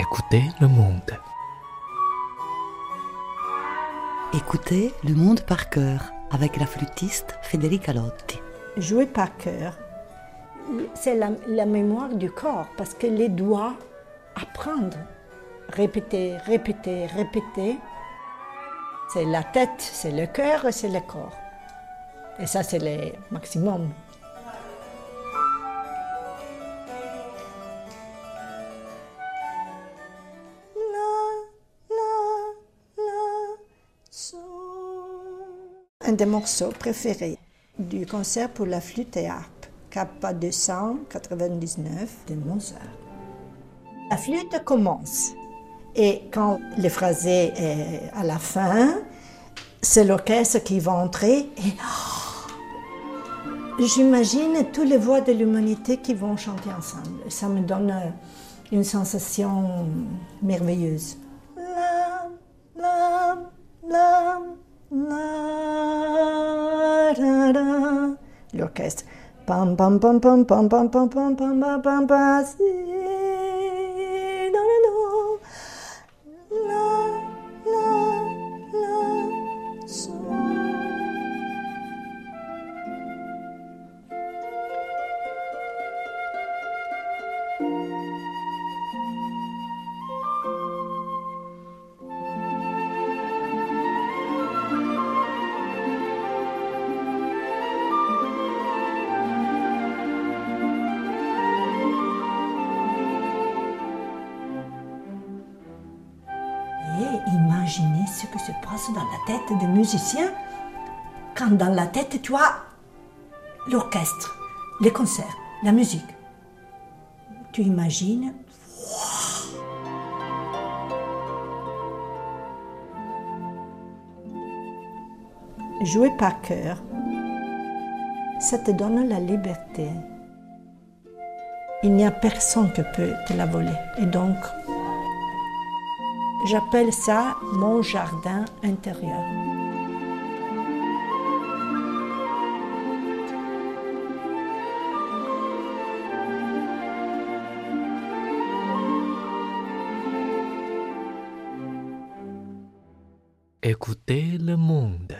Écoutez le monde. Écoutez Le Monde par cœur avec la flûtiste Federica Lotti. Jouer par cœur, c'est la, la mémoire du corps parce que les doigts apprendre, répéter, répéter, répéter. C'est la tête, c'est le cœur et c'est le corps. Et ça, c'est le maximum. Un des morceaux préférés du concert pour la flûte et harpe, Kappa 299 de Mozart. La flûte commence et quand le phrasé est à la fin, c'est l'orchestre qui va entrer et j'imagine toutes les voix de l'humanité qui vont chanter ensemble. Ça me donne une sensation merveilleuse. La, la, la. L'orchestre. Pam pam pam pam pam pam pam pam pam pam pam pam si, la, Et imaginez ce que se passe dans la tête des musiciens quand dans la tête tu as l'orchestre, les concerts, la musique. Tu imagines? Jouer par cœur, ça te donne la liberté. Il n'y a personne qui peut te la voler. Et donc, J'appelle ça mon jardin intérieur. Écoutez le monde.